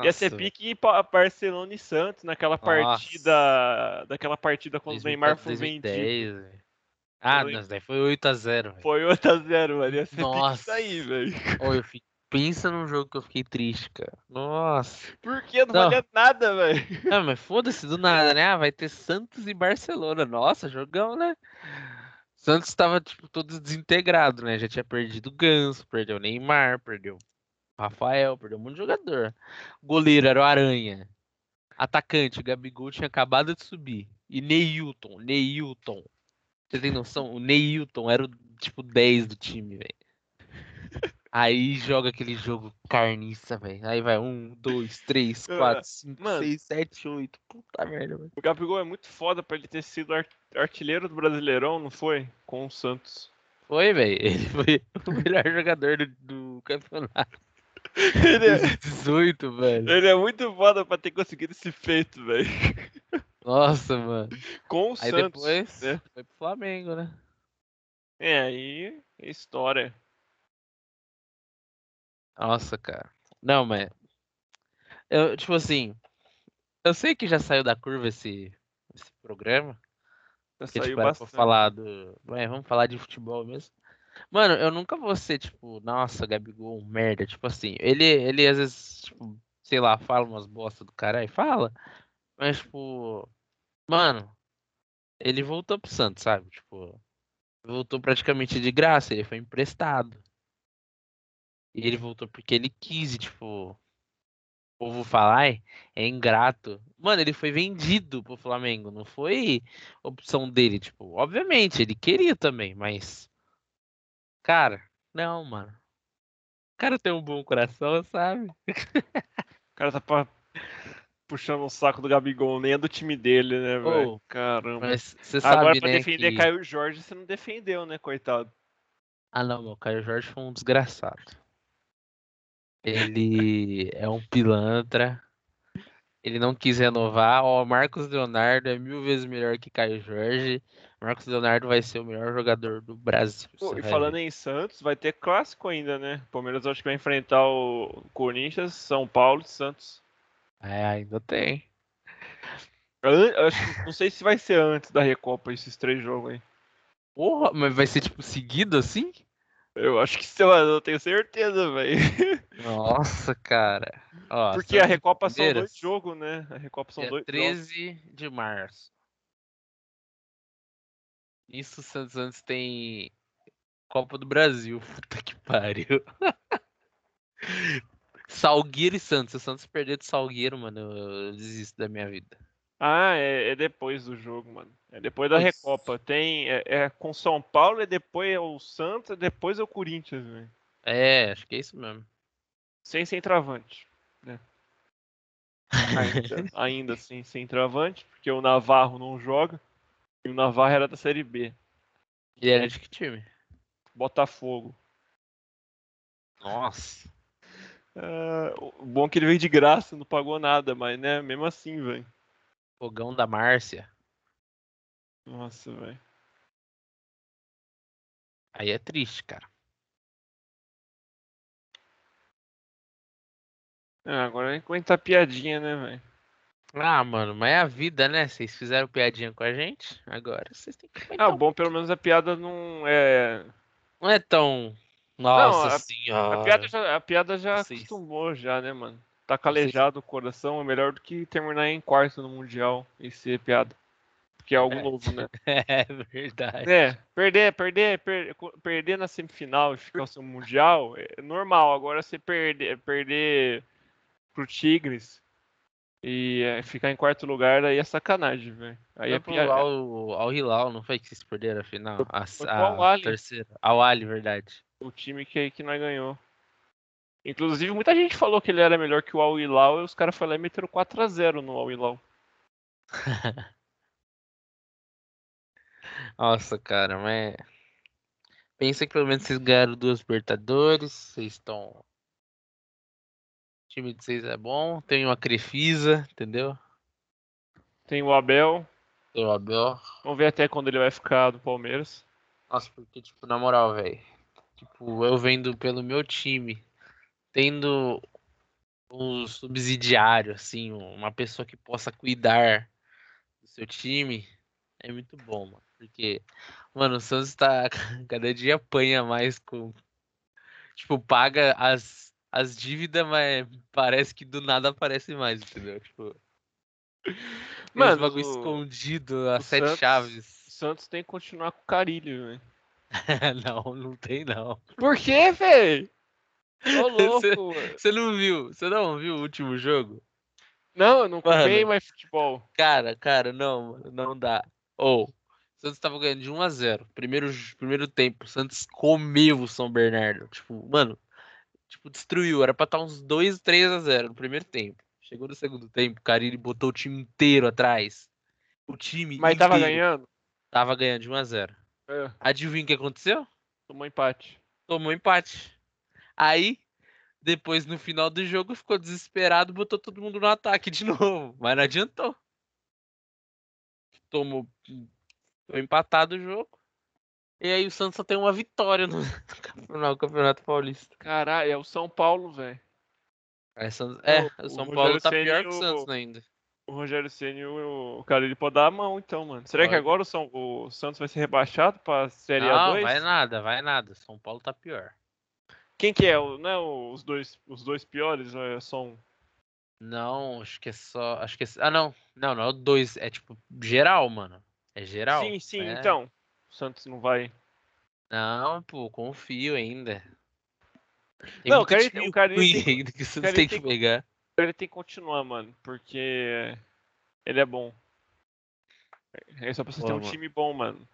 Ia ser Nossa, pique Barcelona e Santos naquela partida. Daquela partida quando o Neymar foi vendido. 2010, velho. Ah, Quando- não, daí foi 8x0, velho. Foi 8x0, mano. Ia ser pique Nossa. isso aí, velho. Ô, eu fi- Pensa num jogo que eu fiquei triste, cara. Nossa. Porque não, Não. valia nada, velho. (laughs) Ah, mas foda-se do nada, né? Ah, vai ter Santos e Barcelona. Nossa, jogão, né? Santos tava, tipo, todo desintegrado, né? Já tinha perdido o Ganso, perdeu o Neymar, perdeu o Rafael, perdeu um monte de jogador. Goleiro era o Aranha. Atacante, o Gabigol tinha acabado de subir. E Neilton, Neilton. Você tem noção? O Neilton era o, tipo, 10 do time, velho. Aí joga aquele jogo carniça, velho. Aí vai um, dois, três, Ah, (laughs) quatro, cinco, mano. seis, sete, oito. Puta merda, velho. O Gabigol é muito foda pra ele ter sido ar- artilheiro do Brasileirão, não foi? Com o Santos. Foi, velho. (laughs) Ele foi o melhor jogador do, do campeonato. (laughs) Ele é, 18, velho. ele é muito foda pra ter conseguido esse feito, velho. Nossa, mano. Com o Aí Santos. depois né? foi pro Flamengo, né? É, aí é história. Nossa, cara. Não, mas. Eu, tipo assim. Eu sei que já saiu da curva esse, esse programa. Já saiu tipo, era pra bastante. falar do. Ué, vamos falar de futebol mesmo. Mano, eu nunca vou ser, tipo, nossa, Gabigol, merda. Tipo assim, ele, ele às vezes, tipo, sei lá, fala umas bosta do caralho, fala. Mas, tipo, mano, ele voltou pro Santos, sabe? Tipo, voltou praticamente de graça, ele foi emprestado. E ele voltou porque ele quis, e, tipo. povo fala, ai, é ingrato. Mano, ele foi vendido pro Flamengo, não foi opção dele, tipo, obviamente, ele queria também, mas cara, não, mano. O cara tem um bom coração, sabe? O cara tá pra- puxando o saco do Gabigol, nem é do time dele, né, velho? Ô, Caramba. Sabe, Agora, pra né, defender que... Caio Jorge, você não defendeu, né, coitado? Ah, não, meu, Caio Jorge foi um desgraçado. Ele é um pilantra. Ele não quis renovar. Ó, Marcos Leonardo é mil vezes melhor que Caio Jorge. Marcos Leonardo vai ser o melhor jogador do Brasil. Pô, e falando ver. em Santos, vai ter clássico ainda, né? O Palmeiras acho que vai enfrentar o Corinthians, São Paulo e Santos. É, ainda tem. Acho não sei se vai ser antes da Recopa esses três jogos aí. Porra, mas vai ser tipo seguido assim? Eu acho que mano, eu tenho certeza, velho. (laughs) Nossa, cara. Ó, Porque a Santos Recopa são dois jogos, né? A Recopa são dia dois jogos. 13 de março. Isso, o Santos antes tem Copa do Brasil. (laughs) Puta que pariu. (laughs) Salgueiro e Santos. Se o Santos perder de Salgueiro, mano, eu, eu desisto da minha vida. Ah, é, é depois do jogo, mano. É depois da. Recopa. Tem, é, é com São Paulo, e depois é o Santos, e depois é o Corinthians, velho. É, acho que é isso mesmo. Sem centroavante, né? Ainda, (laughs) ainda assim, sem centroavante, porque o Navarro não joga. E o Navarro era da Série B. E era de que time? Botafogo. Nossa. O bom é que ele veio de graça, não pagou nada, mas né, mesmo assim, velho. Fogão da Márcia. Nossa, velho. Aí é triste, cara. Ah, agora é aguentar piadinha, né, velho? Ah, mano, mas é a vida, né? Vocês fizeram piadinha com a gente, agora vocês têm que Ah, bom pelo menos a piada não é. Não é tão. Nossa a- senhora. A piada já, a piada já Vocês- acostumou, já, né, mano? Tá calejado o coração, é melhor do que terminar em quarto no Mundial e ser piada. Porque é algo É. novo, né? (laughs) É verdade. É, perder, perder, per- perder na semifinal e ficar no Mundial é normal. Agora você perder, perder pro Tigres e é, ficar em quarto lugar aí é sacanagem, velho. Aí é piada. Al, Al Hilal, não foi que vocês perderam a final? A, a Ahly. terceira. Al Ali, verdade. o time que, que nós ganhou. Inclusive, muita gente falou que ele era melhor que o Al Hilal e os caras foram lá e meteram 4x0 no Al Hilal. (laughs) Nossa, cara, mas. Pensa que pelo menos vocês ganharam duas Libertadores, vocês estão. O time de vocês é bom, tem uma Crefisa, entendeu? Tem o Abel, Tem o Abel. vamos ver até quando ele vai ficar do Palmeiras. Nossa, porque, tipo, na moral, velho. Tipo, eu vendo pelo meu time, tendo um subsidiário, assim, uma pessoa que possa cuidar do seu time, é muito bom, mano. Porque, mano, o Santos tá. (laughs) Cada dia apanha mais com. Tipo, paga as, as dívidas, mas parece que do nada aparece mais, entendeu? Tipo. (laughs) Mano, bagulho o- escondido, as sete Santos- chaves. O Santos tem que continuar com o Carilho, velho. (laughs) não, não tem não. Por quê, velho? Ô Você- louco. Você não viu? Você não viu o último jogo? Não, eu não Mano. mais futebol. Cara, cara, não, mano, não dá. Ou, o Santos tava ganhando de 1 a 0 Primeiro, primeiro tempo, o Santos comeu o São Bernardo. Tipo, mano, tipo, destruiu. Era pra estar uns 2, 3 a 0 no primeiro tempo. Chegou no segundo tempo, cara, ele botou o time inteiro atrás. O time Mas tava inteiro ganhando. Tava ganhando de 1 a 0 É, Adivinha o que aconteceu? tomou empate. Tomou empate. Aí, depois no final do jogo, ficou desesperado, botou todo mundo no ataque de (laughs) novo. Mas não adiantou. Tomou. Foi empatado o jogo. E aí o Santos só tem uma vitória no, (laughs) no Campeonato Paulista. Caralho, é o São Paulo, velho. Aí Santos- é, o- o o São Rogério Paulo tá Ceni pior e que o o- Santos ainda. O Rogério Ceni, o, o cara, ele pode dar a mão, então, mano. Será que Pode. agora o, São, o Santos vai ser rebaixado pra Série Não, A2? vai nada, vai nada. São Paulo tá pior. Quem que é? O- Não é o- os dois, os dois piores? Ou é só um? Não, acho que é só. Acho que é. Ah, não. Não, não é o dois. É tipo geral, mano. É geral. Sim, sim, é. então. O Santos não vai. Não, pô, confio ainda. Tem Não, o cara- o cara, tem- ainda que você cara, tem que pegar. Ele tem que continuar, mano, porque ele é bom. É só pra você ter um mano. time bom, mano.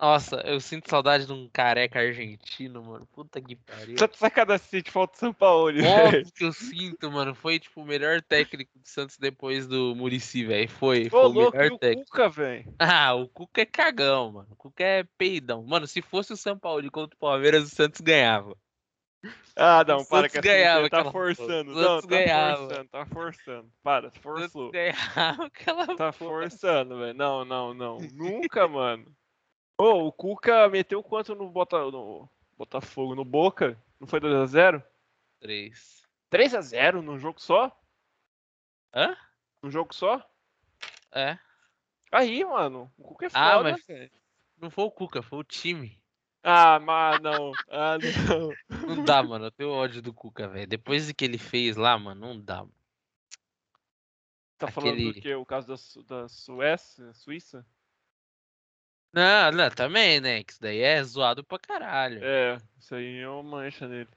Nossa, eu sinto saudade de um careca argentino, mano. Puta que pariu. Sacanagem se falta o São Paulo, velho. Óbvio que eu sinto, mano. Foi, tipo, o melhor técnico do Santos depois do Murici, velho. Foi, foi Ô, o louco, e melhor o técnico. Cuca, velho. Ah, o Cuca é cagão, mano. O Cuca é peidão. Mano, se fosse o São Paulo contra o Palmeiras, o Santos ganhava. Ah, não, O para Santos essa ganhava tá aquela forçando. O Não, Santos tá ganhava. forçando, tá forçando. Para, O forçou. ganhava (laughs) aquela Tá forçando, velho. Não, não, não. Nunca, mano. Ô, o Cuca meteu quanto no, Bota... no Botafogo? No Boca? Não foi 2x0? Três. 3x0 num jogo só? Hã? Num jogo só? É. Aí, mano. O Cuca é Ah, foda, mas- velho. Não foi o Cuca, foi o time. Ah, mas não. Ah, não. Não dá, mano. Eu tenho ódio do Cuca, velho. Depois do que ele fez lá, mano, não dá. Mano. Tá falando Aquele- do que? O caso da, Su- da Suécia? Suíça? Não, não, também, né? Que isso daí é zoado pra caralho. É, isso aí é uma mancha nele.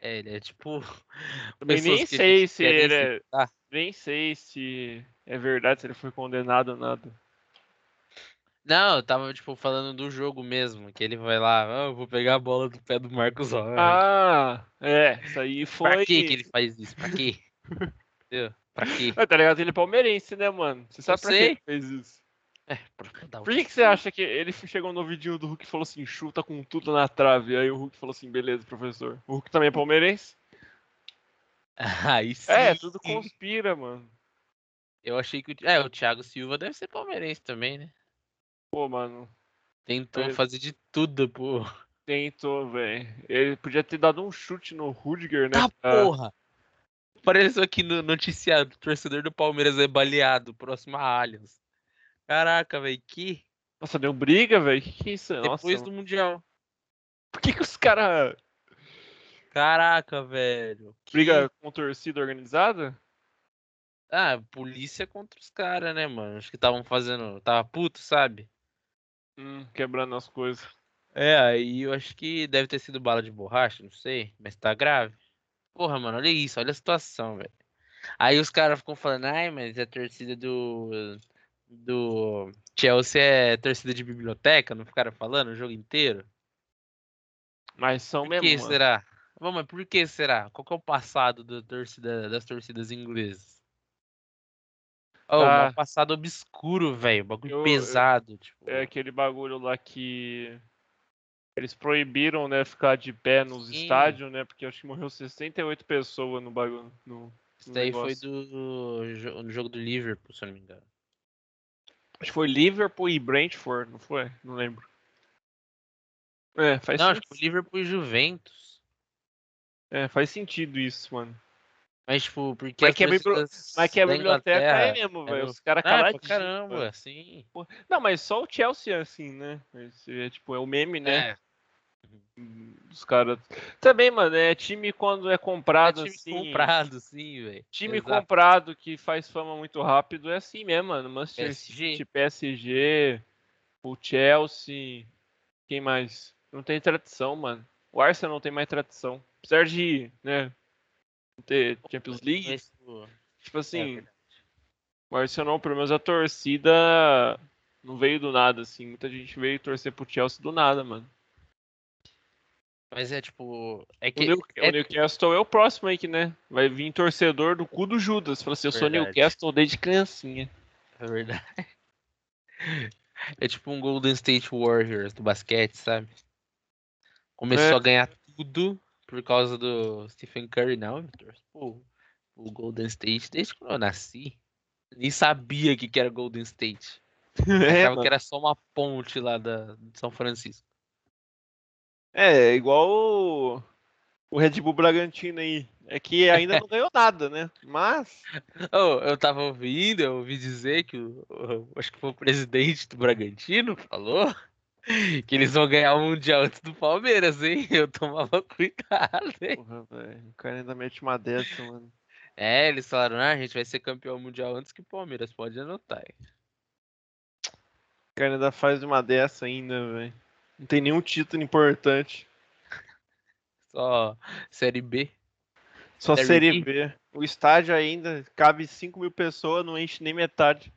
É, ele é tipo. (laughs) Também nem que sei se ele é. citar. Nem sei se é verdade, se ele foi condenado ou nada. Não, eu tava, tipo, falando do jogo mesmo. Que ele vai lá, "Ah, eu vou pegar a bola do pé do Marcos Rocha. Ah, é, isso aí foi. pra que que ele faz isso? Pra quê? (laughs) Entendeu? Pra quê? Ah, tá ligado? Ele é palmeirense, né, mano? Você sabe Eu pra que sei. ele fez isso? É, Por que, que você acha que ele (laughs) chegou no vidinho do Hulk e falou assim, chuta com tudo na trave? Aí o Hulk falou assim, beleza, professor. O Hulk também é palmeirense? (laughs) Aí sim. É, tudo conspira, mano. Eu achei que o. É, o Thiago Silva deve ser palmeirense também, né? Pô, mano, Tentou É. fazer de tudo, pô. tentou, velho. Ele podia ter dado um chute no Rudiger, né? Tá pra- porra! Apareceu aqui no noticiário, o torcedor do Palmeiras é baleado, próximo a Allianz. Caraca, velho, que Nossa, deu briga, velho. Que que é isso? Nossa, depois do Mundial. por que que os caras Caraca, velho. que- brigam com torcida organizada? Ah, polícia contra os caras, né, mano? Acho que estavam fazendo. Tava puto, sabe? Hum, quebrando as coisas. É, aí eu acho que deve ter sido bala de borracha, não sei, mas tá grave. Porra, mano, olha isso, olha a situação, velho. Aí os caras ficam falando, ai, mas a torcida do. Do Chelsea é torcida de biblioteca, não ficaram falando o jogo inteiro? Mas são Por mesmo, que mano. será? Mas por que será? Qual que é o passado da torcida, das torcidas inglesas? Oh, Ah. um passado obscuro, velho. Bagulho Eu- eu- pesado. tipo. É aquele bagulho lá que eles proibiram, né, ficar de pé nos Sim. estádios, né? Porque acho que morreu 68 pessoas no bagulho. No, Isso no daí foi do, no jogo do Liverpool, se eu não me engano. Acho que foi Liverpool e Brentford, não foi? Não lembro. É, faz, não, sen- acho que foi Liverpool e Juventus. é, faz sentido isso, mano. Mas, tipo, porque Mas as que a bibli- Mas que a biblioteca é mesmo, velho. eram- Os caras Ah, caladinhos. caramba, velho. assim. Não, mas só o Chelsea é assim, né? Esse é, tipo, é o meme, né? É, Os caras. Também, mano, é time quando é é comprado time assim. comprado, sim, velho. Time Exato. comprado que faz fama muito rápido é assim mesmo, mano. Manchester PSG. City, PSG, o Chelsea. Quem mais? Não tem tradição, mano. O Arsenal não tem mais tradição. Apesar de, né, não ter Champions League, tipo, é assim, verdade. o Arsenal, pelo menos a torcida não veio do nada, assim. Muita gente veio torcer pro Chelsea do nada, mano. Mas é tipo. É O, que. New- é- o Newcastle é o próximo aí que, né? Vai vir torcedor do cu do Judas. Fala assim, eu sou Verdade. Newcastle desde criancinha. É verdade. (laughs) É tipo um Golden State Warriors do basquete, sabe? Começou É. a ganhar tudo por causa do Stephen Curry, não, Vitor. Pô, o Golden State, desde quando eu nasci, nem sabia o que, que era Golden State. (laughs) É, Achava mano. que era só uma ponte lá da, de São Francisco. É, igual o, o Red Bull Bragantino aí. É que ainda não ganhou nada, né? Mas. (laughs) Oh, eu tava ouvindo, eu ouvi dizer que o, o- acho que foi o presidente do Bragantino falou que eles vão ganhar o Mundial antes do Palmeiras, hein? (laughs) Eu tomava cuidado, hein? Porra, velho. O cara ainda mete uma dessa, mano. É, eles falaram, ah, a gente vai ser campeão mundial antes que o Palmeiras, pode anotar. hein? O cara ainda faz uma dessa ainda, velho. Não tem nenhum título importante. Só Série B. Só Série Série B? B. O estádio ainda cabe 5 mil pessoas, não enche nem metade.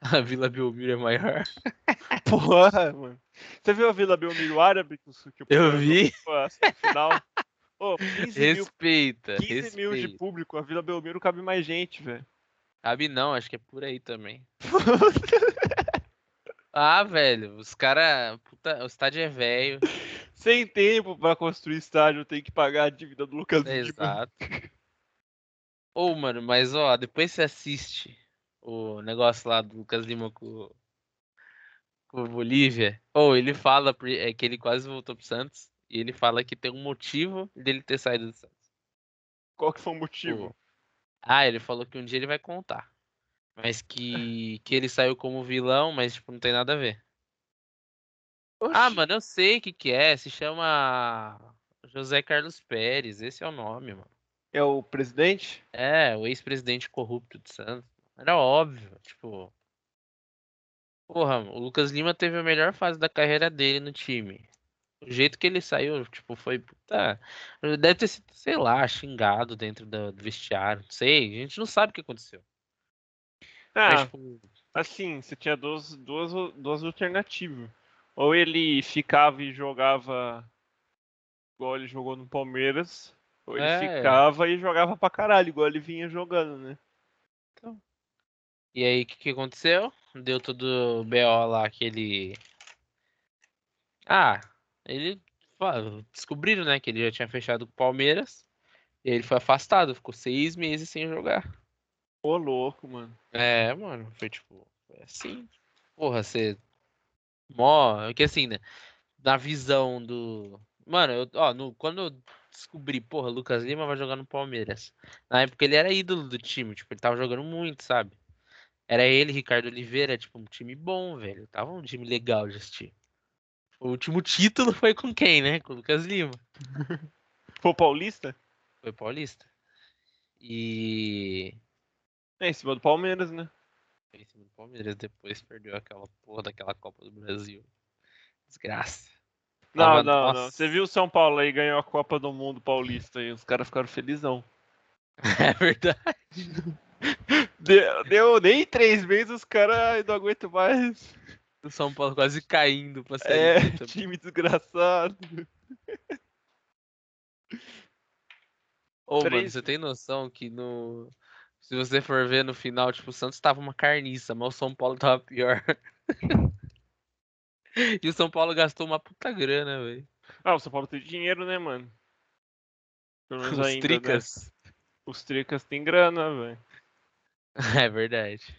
(laughs) A Vila Belmiro é maior. (laughs) Porra, mano. Você viu a Vila Belmiro Árabe? Que, o- que Eu vi. Final? Ô, 15 mil, Respeita, 15 mil de respeita. público, a Vila Belmiro cabe mais gente, velho. Cabe não, acho que é por aí também. (laughs) Ah, velho, os cara, puta, o estádio é velho. Sem tempo pra construir estádio, tem que pagar a dívida do Lucas Lima. Exato. Ô, mano, mas ó, depois você assiste o negócio lá do Lucas Lima com, com o Bolívia. Ou ele fala é, que ele quase voltou pro Santos. E ele fala que tem um motivo dele ter saído do Santos. Qual que foi o motivo? Ah, ele falou que um dia ele vai contar. Mas que, que ele saiu como vilão, mas tipo, não tem nada a ver. Ah, Oxi. mano, eu sei o que que é. Se chama José Carlos Pérez. Esse é o nome, mano. É o presidente? É, o ex-presidente corrupto de Santos. Era óbvio, tipo. Porra, o Lucas Lima teve a melhor fase da carreira dele no time. O jeito que ele saiu, tipo, foi. Puta, deve ter sido, sei lá, xingado dentro do vestiário. Não sei, a gente não sabe o que aconteceu. Mas, Ah, tipo, assim, você tinha duas, duas, duas alternativas. Ou ele ficava e jogava igual ele jogou no Palmeiras, ou ele É. ficava e jogava pra caralho, igual ele vinha jogando, né? E aí, o que, que aconteceu? Deu todo o BO lá que ele. Ah, ele. Descobriram, né, que ele já tinha fechado com o Palmeiras. E ele foi afastado, ficou seis meses sem jogar. Ô, louco, mano. É, mano, foi tipo. Foi assim. Porra, você. Mó. é Que assim, né? Na visão do. Mano, eu, ó, no, quando eu descobri, porra, Lucas Lima vai jogar no Palmeiras. Na época ele era ídolo do time, tipo, ele tava jogando muito, sabe? Era ele, Ricardo Oliveira, tipo, um time bom, velho. Tava um time legal de assistir. O último título foi com quem, né? Com o Lucas Lima. (laughs) Foi o Paulista? Foi paulista. E. É, em cima do Palmeiras, né? Foi em cima do Palmeiras, depois perdeu aquela porra daquela Copa do Brasil. Desgraça. Não, Tava- não, não. nossa. Você viu o São Paulo aí ganhou a Copa do Mundo Paulista e os caras ficaram felizão. (laughs) É verdade. Deu, deu nem três meses, os caras não aguentam mais. O São Paulo quase caindo pra série É, (laughs) time desgraçado. Ô, mano, você tem noção que no. Se você for ver no final, tipo, o Santos tava uma carniça, mas o São Paulo tava pior. (laughs) e o São Paulo gastou uma puta grana, velho. Ah, o São Paulo tem dinheiro, né, mano? Pelo menos Os ainda, né? tricas. Os tricas têm grana, velho. (laughs) É verdade.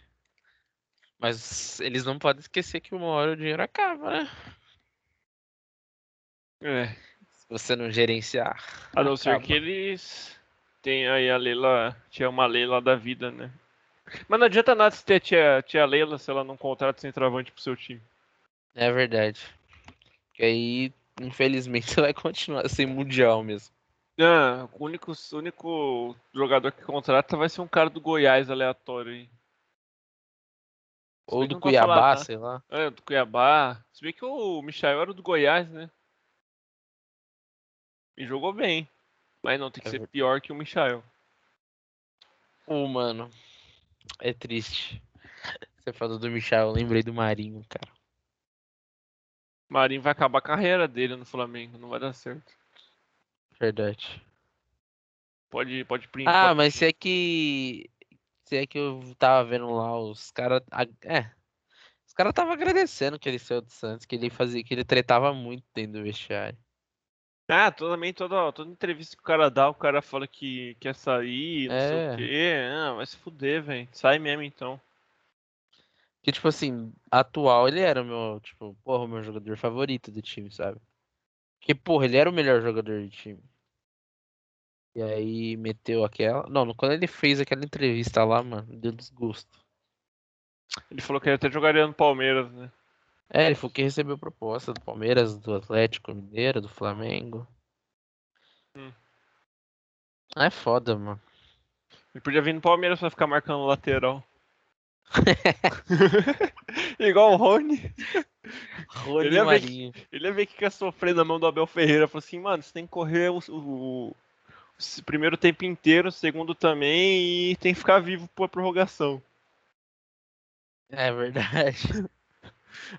Mas eles não podem esquecer que uma hora o dinheiro acaba, né? É. Se você não gerenciar. A não ser acaba. que eles tenham aí a Leila. Tinha uma Leila da vida, né? Mas não adianta nada se ter tia, tia Leila se ela não contrata centroavante pro seu time. É verdade. Que aí, infelizmente, (laughs) você vai continuar sem mundial mesmo. Ah, o único, único jogador que contrata vai ser um cara do Goiás aleatório aí. Ou do posso falar, Cuiabá, tá? sei lá. É, do Cuiabá. Se bem que o Michael era do Goiás, né? E jogou bem. Mas não, tem que É ser ver- pior que o Michael. Ô, mano. É triste. Você falou do Michel, eu lembrei do Marinho, cara. Marinho vai acabar a carreira dele no Flamengo, não vai dar certo. Verdade. Pode, pode print. Ah, pode- mas se é que. Se é que eu tava vendo lá os caras. É. Os caras tava agradecendo que ele saiu do Santos, que ele fazia, que ele tretava muito dentro do vestiário. Ah, também toda, toda entrevista que o cara dá, o cara fala que quer sair, não sei É. o quê. Ah, vai se fuder, velho. Sai mesmo então. Que, tipo assim, atual ele era o meu, tipo, porra, o meu jogador favorito do time, sabe? Porque, porra, ele era o melhor jogador do time. E aí meteu aquela. Não, quando ele fez aquela entrevista lá, mano, deu desgosto. Ele falou que ele até jogaria no Palmeiras, né? É, ele falou que recebeu proposta do Palmeiras, do Atlético Mineiro, do Flamengo. Hum. Ah, É foda, mano. Ele podia vir no Palmeiras pra ficar marcando o lateral. (laughs) Igual o Rony. Rony Ele ia ver que- Marinho. Ele ia ver que quer sofrer na mão do Abel Ferreira. Falou assim, mano, você tem que correr o, o- o primeiro tempo inteiro, segundo também, e tem que ficar vivo pra prorrogação. É verdade.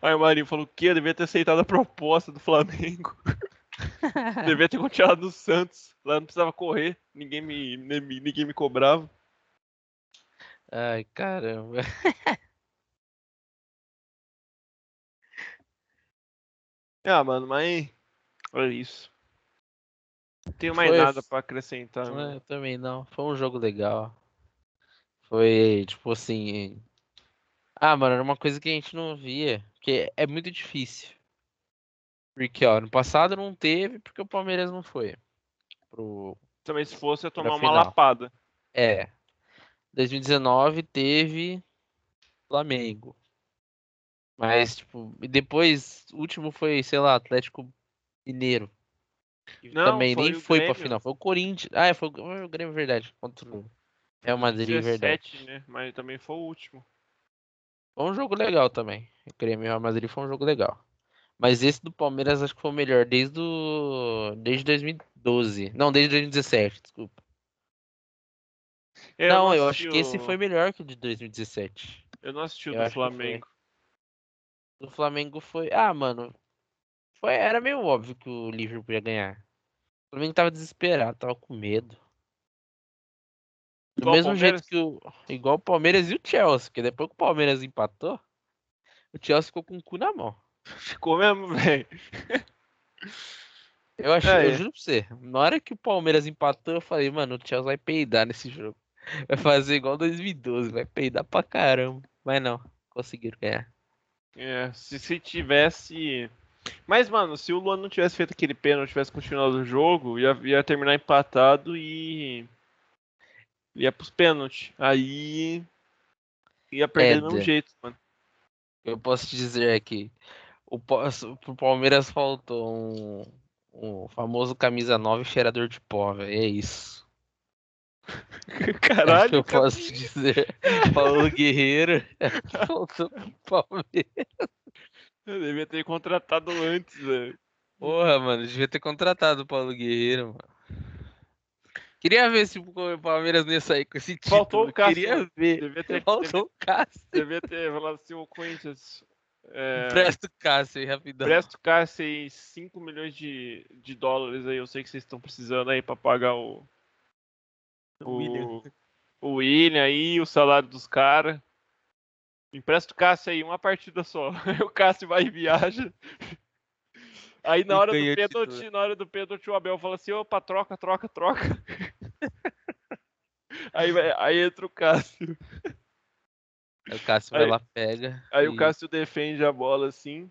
Aí o Marinho falou que eu devia ter aceitado a proposta do Flamengo. (laughs) devia ter continuado no Santos. Lá não precisava correr, ninguém me, ninguém me cobrava. Ai, caramba. (laughs) Ah, mano, mas é isso. Não tenho mais Foi- nada pra acrescentar. Mano. eu também não. Foi um jogo legal. Foi, tipo assim. Ah, mano, era uma coisa que a gente não via. Que é muito difícil. Porque, ó, no passado não teve, porque o Palmeiras não foi. Pro... Também se fosse, ia tomar uma lapada. É. 2019 teve Flamengo. Mas, tipo, depois, o último foi, sei lá, Atlético Mineiro. Não, também foi nem o foi pra Grêmio. final. Foi o Corinthians. Ah, é, foi o Grêmio, verdade. Contra o Real Madrid, verdade. 17, né? Mas também foi o último. Foi um jogo legal também. O Grêmio e Real Madrid foi um jogo legal. Mas esse do Palmeiras acho que foi o melhor desde o... desde 2012. Não, desde 2017, desculpa. É, não, eu assisti acho que esse o- foi melhor que o de 2017. Eu não assisti o eu do. Flamengo. O Flamengo foi. Ah, mano. Foi... Era meio óbvio que o Liverpool ia ganhar. O Flamengo tava desesperado, tava com medo. Do Igual mesmo jeito que o. Igual o Palmeiras e o Chelsea, porque depois que o Palmeiras empatou, o Chelsea ficou com o cu na mão. (laughs) Ficou mesmo, velho. Eu achei, É, eu é. juro pra você, na hora que o Palmeiras empatou, eu falei, mano, o Chelsea vai peidar nesse jogo. Vai fazer igual 2012, vai peidar pra caramba. Mas não, conseguiram ganhar. É, se, se tivesse. Mas, mano, se o Luan não tivesse feito aquele pênalti, tivesse continuado o jogo, ia, ia terminar empatado e. ia pros pênaltis. Aí. ia perder do mesmo jeito, mano. Eu posso te dizer aqui, o, Pa- pro Palmeiras faltou um, um famoso camisa 9 cheirador de pó, velho. É isso. (laughs) É o que Caralho, eu posso te dizer. Paulo Guerreiro (laughs) faltou pro Palmeiras. eu devia ter contratado antes, velho. Porra, mano, devia ter contratado o Paulo Guerreiro, mano. Queria ver se o Palmeiras não ia sair com esse título. Faltou o Cássio, Queria né? ver. Devia ter, Faltou o Cássio. devia ter falado assim, o Corinthians. É, Presta o Cássio aí, rapidão. Presta o Cássio aí 5 milhões de, de dólares aí. Eu sei que vocês estão precisando aí pra pagar o. O William. o William aí, o salário dos caras. Empresta o Cássio aí, uma partida só. Aí (laughs) o Cássio vai e viaja. Aí na hora do pênalti, título. na hora do pênalti, o Abel fala assim, opa, troca, troca, troca. Aí, vai- aí entra o Cássio. Aí o Cássio vai Aí- lá, pega. Aí e- o Cássio defende a bola assim.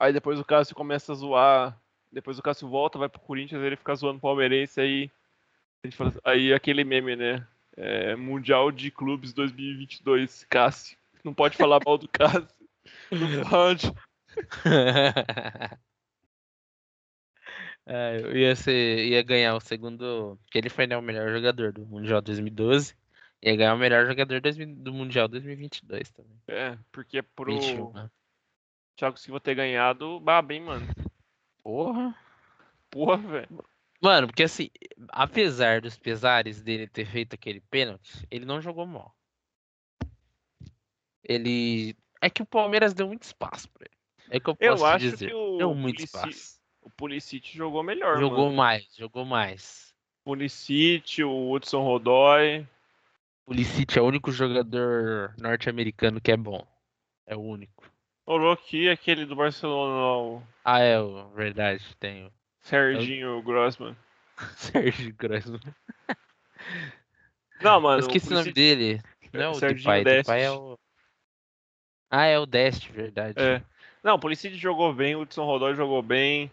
Aí depois o Cássio começa a zoar. Depois o Cássio volta, vai pro Corinthians, ele fica zoando o palmeirense aí. fala aí aquele meme, né? É, Mundial de Clubes 2022, Cássio. Não pode falar mal do Cássio. Não (laughs) pode. (laughs) É, eu ia, ser, ia ganhar o segundo. Que ele foi né, o melhor jogador do Mundial 2012. Ia ganhar o melhor jogador 2000 do Mundial 2022 também. É, porque pro 21, né? Thiago Silva ter ganhado, bah, bem, mano. Porra. Porra, velho. Mano, porque assim, apesar dos pesares dele ter feito aquele pênalti, ele não jogou mal. Ele. É que o Palmeiras deu muito espaço pra ele. É que eu posso Eu acho dizer. que o Deu muito espaço. O Pulisic jogou melhor, Jogou mano. mais, jogou mais. Pulisic, o Hudson. O Licite é o único jogador norte-americano que é bom. É o único. Olhou aqui aquele do Barcelona, o Ah, é, o- verdade, tem o Serginho Grossman. (laughs) Sérgio Grossman. Não, Eu mano. esqueci o nome dele. Não é o Serginho Depay, Depay é o... Ah, é o Dest, verdade. É. Não, o Pulisic jogou bem, o Hudson Rodói jogou bem.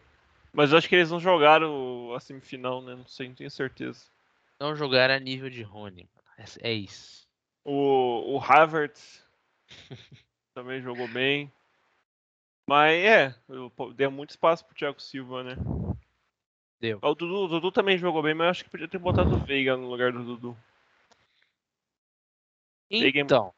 Mas eu acho que eles não jogaram a semifinal, né? Não sei, não tenho certeza. Não jogar a nível de Rony, mano. É, é isso. O, o Havertz (laughs) também jogou bem. Mas é, deu muito espaço pro Thiago Silva, né? Deu. O Dudu, o Dudu também jogou bem, mas eu acho que podia ter botado o Veiga no lugar do Dudu. Peguei- Então.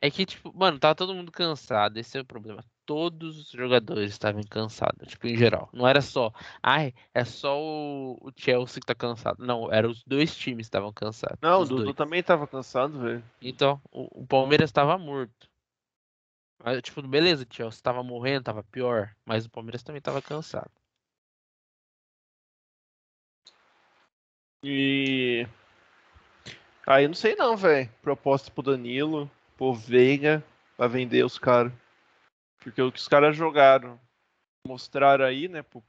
É que, tipo, mano, tava todo mundo cansado. Esse é o problema. Todos os jogadores estavam cansados, tipo, em geral. Não era só, ai, é só o, o Chelsea que tá cansado. Não, eram os dois times que estavam cansados. Não, o Dudu dois. também tava cansado, velho. Então, o, o Palmeiras estava morto. Mas, tipo, beleza, o Chelsea tava morrendo, tava pior. Mas o Palmeiras também tava cansado. E. Aí não sei não, velho. Proposta pro Danilo, pro Veiga, pra vender os caras. Porque o que os caras jogaram, mostraram aí, né, pro,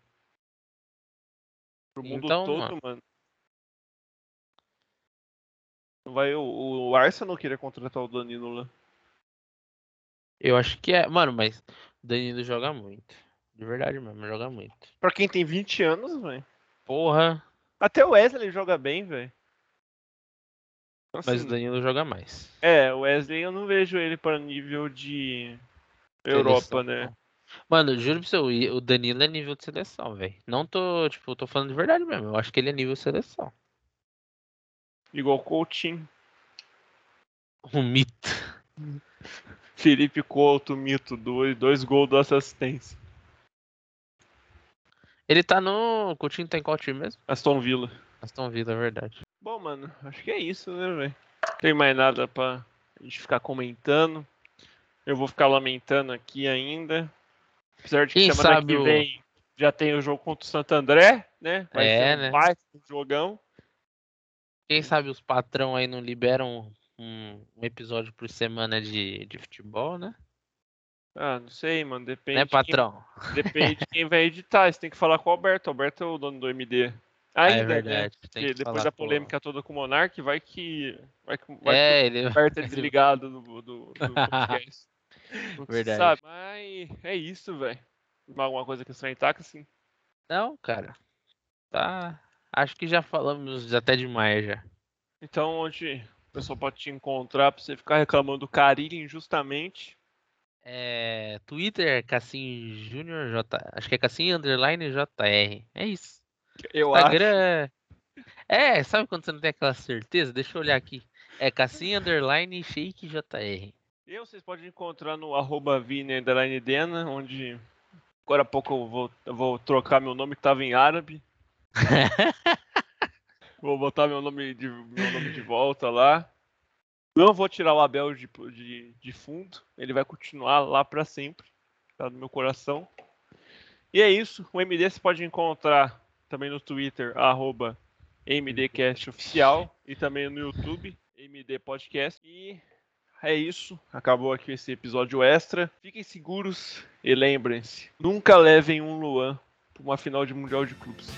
pro mundo Então, todo, mano. mano. Vai, o, o Arsenal queria contratar o Danilo lá. Eu acho que é. Mano, mas o Danilo joga muito. De verdade mesmo, joga muito. Pra quem tem 20 anos, velho. Porra, Até o Wesley joga bem, velho. mas Assim, o Danilo joga mais. É, o Wesley eu não vejo ele para nível de Europa, Seleção, né? Mano, juro pra você, o o Danilo é nível de seleção, velho. Não tô, tipo, tô falando de verdade mesmo. Eu acho que ele é nível de seleção. Igual o Coutinho. Um mito. Felipe Couto, mito, dois, dois gols da assistência. Ele tá no. O Coutinho tá em qual time mesmo? Aston Villa. Aston Villa, é verdade. Bom, mano, acho que é isso, né, velho? Tem mais nada pra gente ficar comentando. Eu vou ficar lamentando aqui ainda. Apesar de que Quem semana que o- vem já tem o jogo contra o Santo André, né? Vai É, ser um né? baita jogão. Quem sabe os patrão aí não liberam um, um episódio por semana de, de futebol, né? Ah, não sei, mano. Depende, né, de quem, patrão? depende de quem vai editar. Você tem que falar com o Alberto. O Alberto é o dono do MD. Ah, Ainda, é né? verdade. tem Porque que depois da polêmica toda com o Monark, vai que. Vai que, vai É, que ele. o é (laughs) desligado do, do, do podcast. (laughs) Verdade. sabe. Mas é isso, velho. Alguma coisa que acrescentar, assim. Não, cara. Tá. Acho que já falamos até demais já. Então, onde o pessoal pode te encontrar pra você ficar reclamando do Carilho injustamente. É, Twitter, Cassim Júnior J. Acho que é Cassim Underline JR. É isso. Eu acho. Instagram. É, sabe quando você não tem aquela certeza? Deixa eu olhar aqui. É Cassim Underline Shake JR. Eu vocês podem encontrar no arroba Vini underline Dena, onde agora há pouco eu vou, eu vou trocar meu nome que tava em árabe. (laughs) vou botar meu nome, de, meu nome de volta lá. Não vou tirar o Abel de, de, de fundo, ele vai continuar lá pra sempre, tá no meu coração. E é isso, o MD você pode encontrar também no Twitter, arroba MDCastOficial e também no YouTube, MD Podcast. E é isso. Acabou aqui esse episódio extra. Fiquem seguros e lembrem-se: nunca levem um Luan para uma final de Mundial de Clubes.